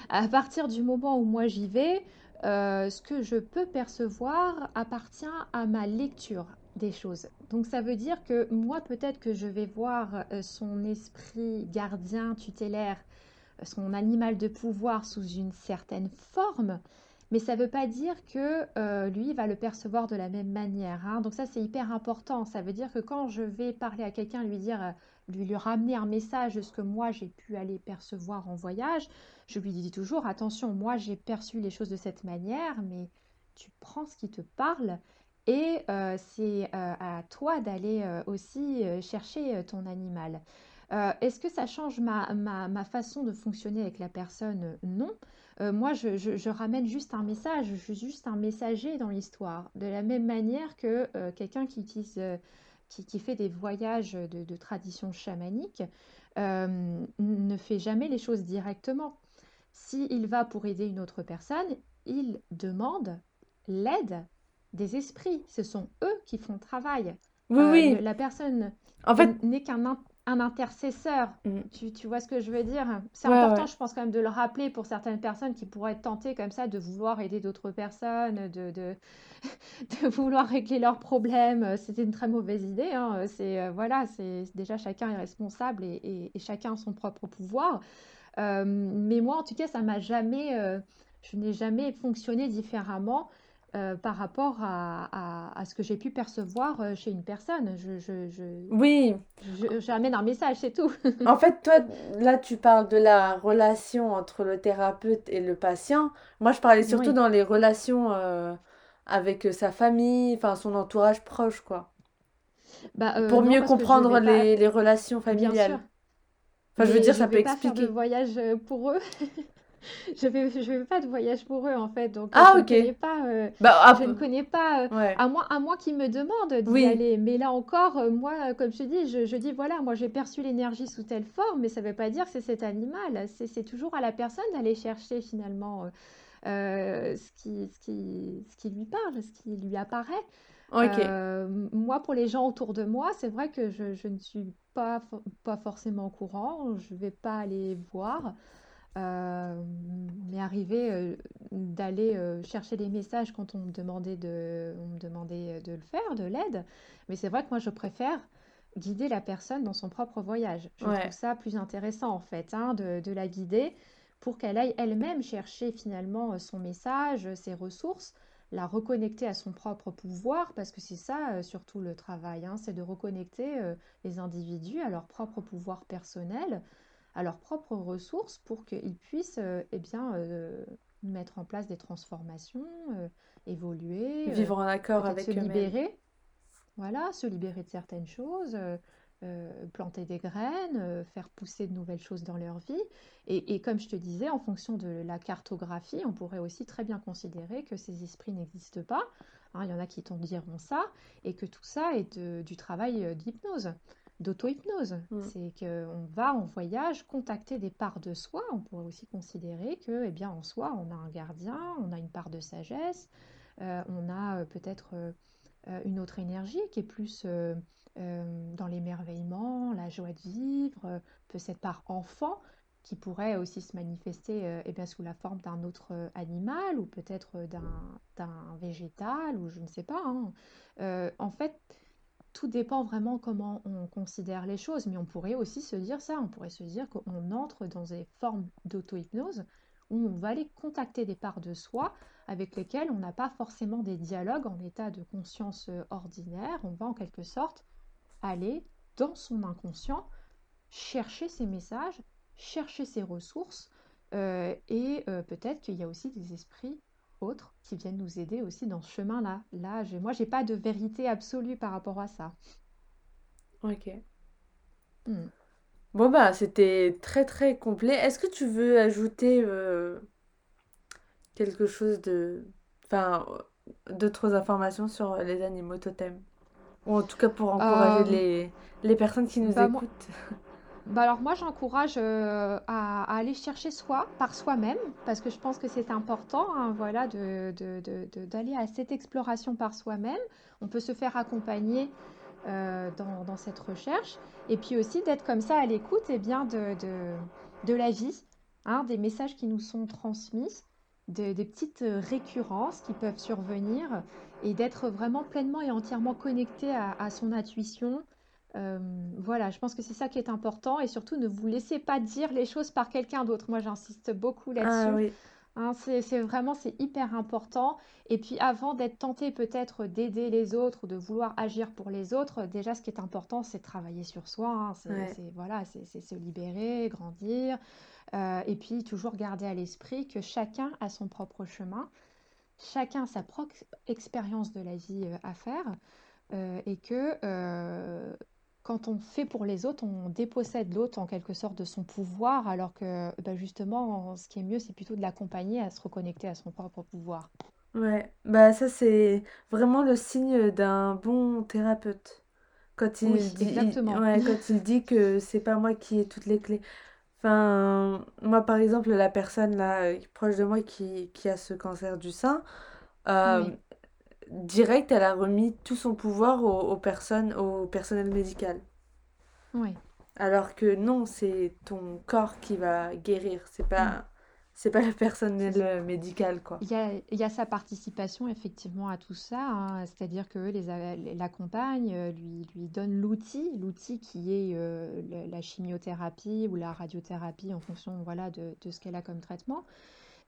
à partir du moment où moi j'y vais, ce que je peux percevoir appartient à ma lecture, des choses. Donc ça veut dire que moi peut-être que je vais voir euh, son esprit gardien tutélaire, euh, son animal de pouvoir sous une certaine forme, mais ça ne veut pas dire que euh, lui va le percevoir de la même manière. Hein. Donc ça c'est hyper important. Ça veut dire que quand je vais parler à quelqu'un, lui dire, lui, lui ramener un message de ce que moi j'ai pu aller percevoir en voyage, je lui dis toujours attention, moi j'ai perçu les choses de cette manière, mais tu prends ce qui te parle et euh, c'est euh, à toi d'aller euh, aussi chercher ton animal. Est-ce que ça change ma, façon de fonctionner avec la personne? Non. moi, je, ramène juste un message, je suis juste un messager dans l'histoire. De la même manière que quelqu'un qui fait des voyages de, de tradition chamanique ne fait jamais les choses directement. S'il va pour aider une autre personne, il demande l'aide des esprits. Ce sont eux qui font le travail. Oui, euh, oui. La personne en fait... n'est qu'un un intercesseur. Mm. Tu, tu, vois ce que je veux dire? C'est important, je pense, quand même, de le rappeler pour certaines personnes qui pourraient être tentées comme ça de vouloir aider d'autres personnes, de, de, de, vouloir régler leurs problèmes. C'était une très mauvaise idée. Hein. C'est euh, voilà, c'est déjà chacun est responsable et, et, chacun a son propre pouvoir. Euh, mais moi, en tout cas, ça m'a jamais, je n'ai jamais fonctionné différemment euh, par rapport à, à, ce que j'ai pu percevoir euh, chez une personne. Je, je, je oui. J'amène un message, c'est tout. en fait, toi, là, tu parles de la relation entre le thérapeute et le patient. Moi, je parlais surtout dans les relations euh, avec sa famille, enfin son entourage proche, quoi. Bah, Pour mieux comprendre les, les, relations familiales. Enfin, je veux dire, ça peut expliquer. Pas faire de voyage pour eux. Je vais, je vais pas de voyage pour eux en fait, donc euh, Ah, je ne pas, euh, Bah, je ap- ne connais pas, euh, ouais. à moins, à moins qu'ils me demandent d'y Oui. aller. Mais là encore, euh, moi, comme je te dis, je, je dis voilà, moi j'ai perçu l'énergie sous telle forme, mais ça ne veut pas dire que c'est cet animal. C'est, toujours à la personne d'aller chercher finalement ce qui, ce qui, ce qui lui parle, ce qui lui apparaît. Euh, moi, pour les gens autour de moi, c'est vrai que je, je ne suis pas, pas forcément au courant, je ne vais pas aller voir. Euh, mais arriver euh, d'aller euh, chercher des messages quand on me demandait de, on me demandait de le faire, de l'aide. Mais c'est vrai que moi, je préfère guider la personne dans son propre voyage. Je trouve ça plus intéressant, en fait, hein, de, de la guider pour qu'elle aille elle-même chercher finalement euh, son message, ses ressources, la reconnecter à son propre pouvoir, parce que c'est ça euh, surtout le travail, hein, c'est de reconnecter euh, les individus à leur propre pouvoir personnel à leurs propres ressources pour qu'ils puissent euh, eh bien, euh, mettre en place des transformations, euh, évoluer, Vivre en accord se avec eux-mêmes. libérer, voilà, se libérer de certaines choses, euh, planter des graines, euh, faire pousser de nouvelles choses dans leur vie. Et, et comme je te disais, en fonction de la cartographie, on pourrait aussi très bien considérer que ces esprits n'existent pas. Hein, il y en a qui t'en diront ça, et que tout ça est de- du travail d'hypnose d'auto-hypnose. Mm. C'est qu'on va en voyage contacter des parts de soi. On pourrait aussi considérer que, eh bien, en soi, on a un gardien, on a une part de sagesse, euh, on a euh, peut-être euh, une autre énergie qui est plus dans l'émerveillement, la joie de vivre, peut cette part enfant qui pourrait aussi se manifester eh bien, sous la forme d'un autre animal ou peut-être d'un végétal ou je ne sais pas. hein. En fait, tout dépend vraiment comment on considère les choses, mais on pourrait aussi se dire ça, on pourrait se dire qu'on entre dans des formes d'auto-hypnose où on va aller contacter des parts de soi avec lesquelles on n'a pas forcément des dialogues en état de conscience euh, ordinaire. On va en quelque sorte aller dans son inconscient chercher ses messages, chercher ses ressources, euh, et euh, peut-être qu'il y a aussi des esprits autres qui viennent nous aider aussi dans ce chemin-là. Là, j'ai- moi, j'ai pas de vérité absolue par rapport à ça. Ok. Hmm. Bon bah c'était très très complet. Est-ce que tu veux ajouter euh, quelque chose de... Enfin, d'autres informations sur les animaux totems? Ou en tout cas pour encourager Euh, les, les personnes qui nous bah moi, écoutent? bah alors moi, j'encourage euh, à, aller chercher soi, par soi-même, parce que je pense que c'est important, hein, voilà, d'aller à cette exploration par soi-même. On peut se faire accompagner euh, dans, cette recherche, et puis aussi d'être comme ça à l'écoute, eh bien, de, la vie, hein, des messages qui nous sont transmis, de- des petites récurrences qui peuvent survenir, et d'être vraiment pleinement et entièrement connecté à son intuition. Euh, voilà, je pense que c'est ça qui est important, et surtout ne vous laissez pas dire les choses par quelqu'un d'autre. Moi, j'insiste beaucoup Ah là-dessus. oui, Hein, c'est, vraiment, c'est hyper important. Et puis avant d'être tenté peut-être d'aider les autres ou de vouloir agir pour les autres, déjà ce qui est important, c'est de travailler sur soi. hein. C'est, ouais, voilà, c'est, se libérer, grandir. Euh, et puis toujours garder à l'esprit que chacun a son propre chemin, chacun a sa propre expérience de la vie euh, à faire. euh, et que euh, quand on fait pour les autres, on dépossède l'autre en quelque sorte de son pouvoir, alors que bah, justement, ce qui est mieux, c'est plutôt de l'accompagner à se reconnecter à son propre pouvoir. ouais. Bah ça c'est vraiment le signe d'un bon thérapeute. Quand il Oui, dit, il- exactement. ouais, quand il dit que c'est pas moi qui ai toutes les clés. Enfin, moi par exemple, la personne là, euh, proche de moi qui, qui a ce cancer du sein, euh, Oui, direct, elle a remis tout son pouvoir aux, aux personnes, au personnel médical. oui. Alors que non, c'est ton corps qui va guérir, c'est Mm. pas, c'est pas le personnel médical, quoi. Il y a, il y a sa participation effectivement à tout ça, hein, c'est-à-dire que les, l'accompagne, euh, lui, lui donne l'outil, l'outil qui est euh, la, la chimiothérapie ou la radiothérapie en fonction voilà, de, de ce qu'elle a comme traitement.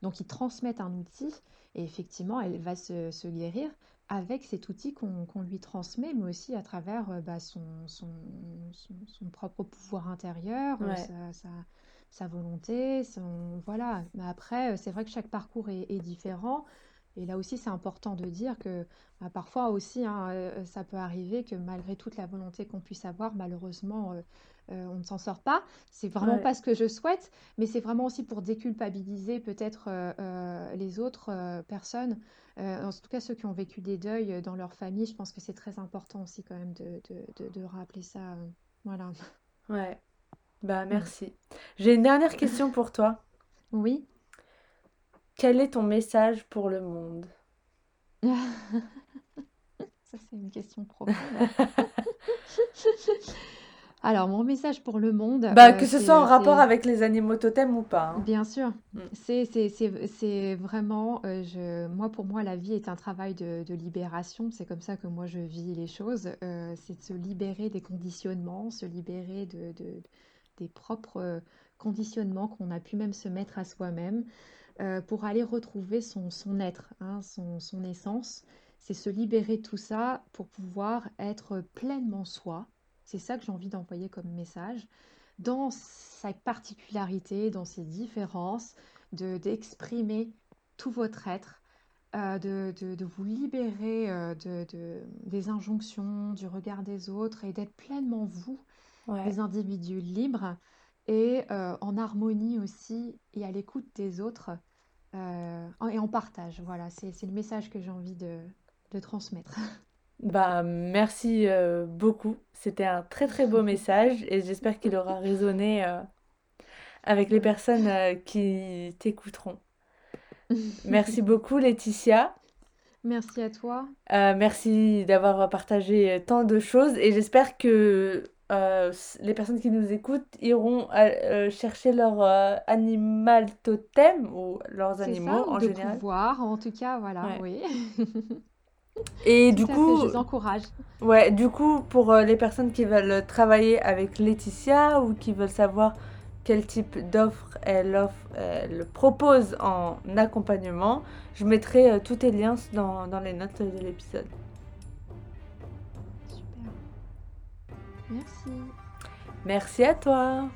Donc ils transmettent un outil et effectivement elle va se, se guérir avec cet outil qu'on lui transmet, mais aussi à travers euh, bah, son, son, son- son propre pouvoir intérieur, euh, Ouais, sa, sa- sa volonté, son, voilà. Mais après, euh, c'est vrai que chaque parcours est, est différent. Et là aussi, c'est important de dire que bah, parfois aussi, hein, ça peut arriver que malgré toute la volonté qu'on puisse avoir, malheureusement, euh, on ne s'en sort pas. C'est vraiment pas ce que je souhaite, mais c'est vraiment aussi pour déculpabiliser peut-être les autres personnes. en tout cas, ceux qui ont vécu des deuils dans leur famille, je pense que c'est très important aussi quand même de, de, de, rappeler ça. voilà. Ouais. Bah merci. J'ai une dernière question pour toi. Oui. Quel est ton message pour le monde? Ça, c'est une question profonde. Alors, mon message pour le monde, Bah, que euh, ce soit en rapport avec les animaux totems ou pas. Hein. Bien sûr, mm. c'est c'est vraiment, euh, je moi, pour moi, la vie est un travail de de libération. C'est comme ça que moi, je vis les choses. Euh, c'est de se libérer des conditionnements, se libérer de de des propres, conditionnements qu'on a pu même se mettre à soi-même, pour aller retrouver son son être, hein, son son essence. C'est se libérer de tout ça pour pouvoir être pleinement soi. C'est ça que j'ai envie d'envoyer comme message, dans sa particularité, dans ses différences, de d'exprimer tout votre être, euh, de, de, vous libérer euh, de, de, des injonctions, du regard des autres et d'être pleinement vous, des individus libres et euh, en harmonie aussi et à l'écoute des autres et en partage. Voilà, c'est le message que j'ai envie de, de transmettre. Bah, merci euh, beaucoup. C'était un très très beau message et j'espère qu'il aura résonné euh, avec les personnes euh, qui t'écouteront. Merci beaucoup Laetitia. Merci à toi. merci d'avoir partagé tant de choses et j'espère que les personnes qui nous écoutent iront chercher leur animal totem ou leurs animaux en de général. pouvoir, en tout cas, voilà, oui. Et du coup, je vous encourage. Ouais, du coup, pour euh, les personnes qui veulent travailler avec Laetitia ou qui veulent savoir quel type d'offre elle, offre, elle propose en accompagnement, je mettrai euh, tous les liens dans, dans les notes de l'épisode. Super. Merci. Merci à toi.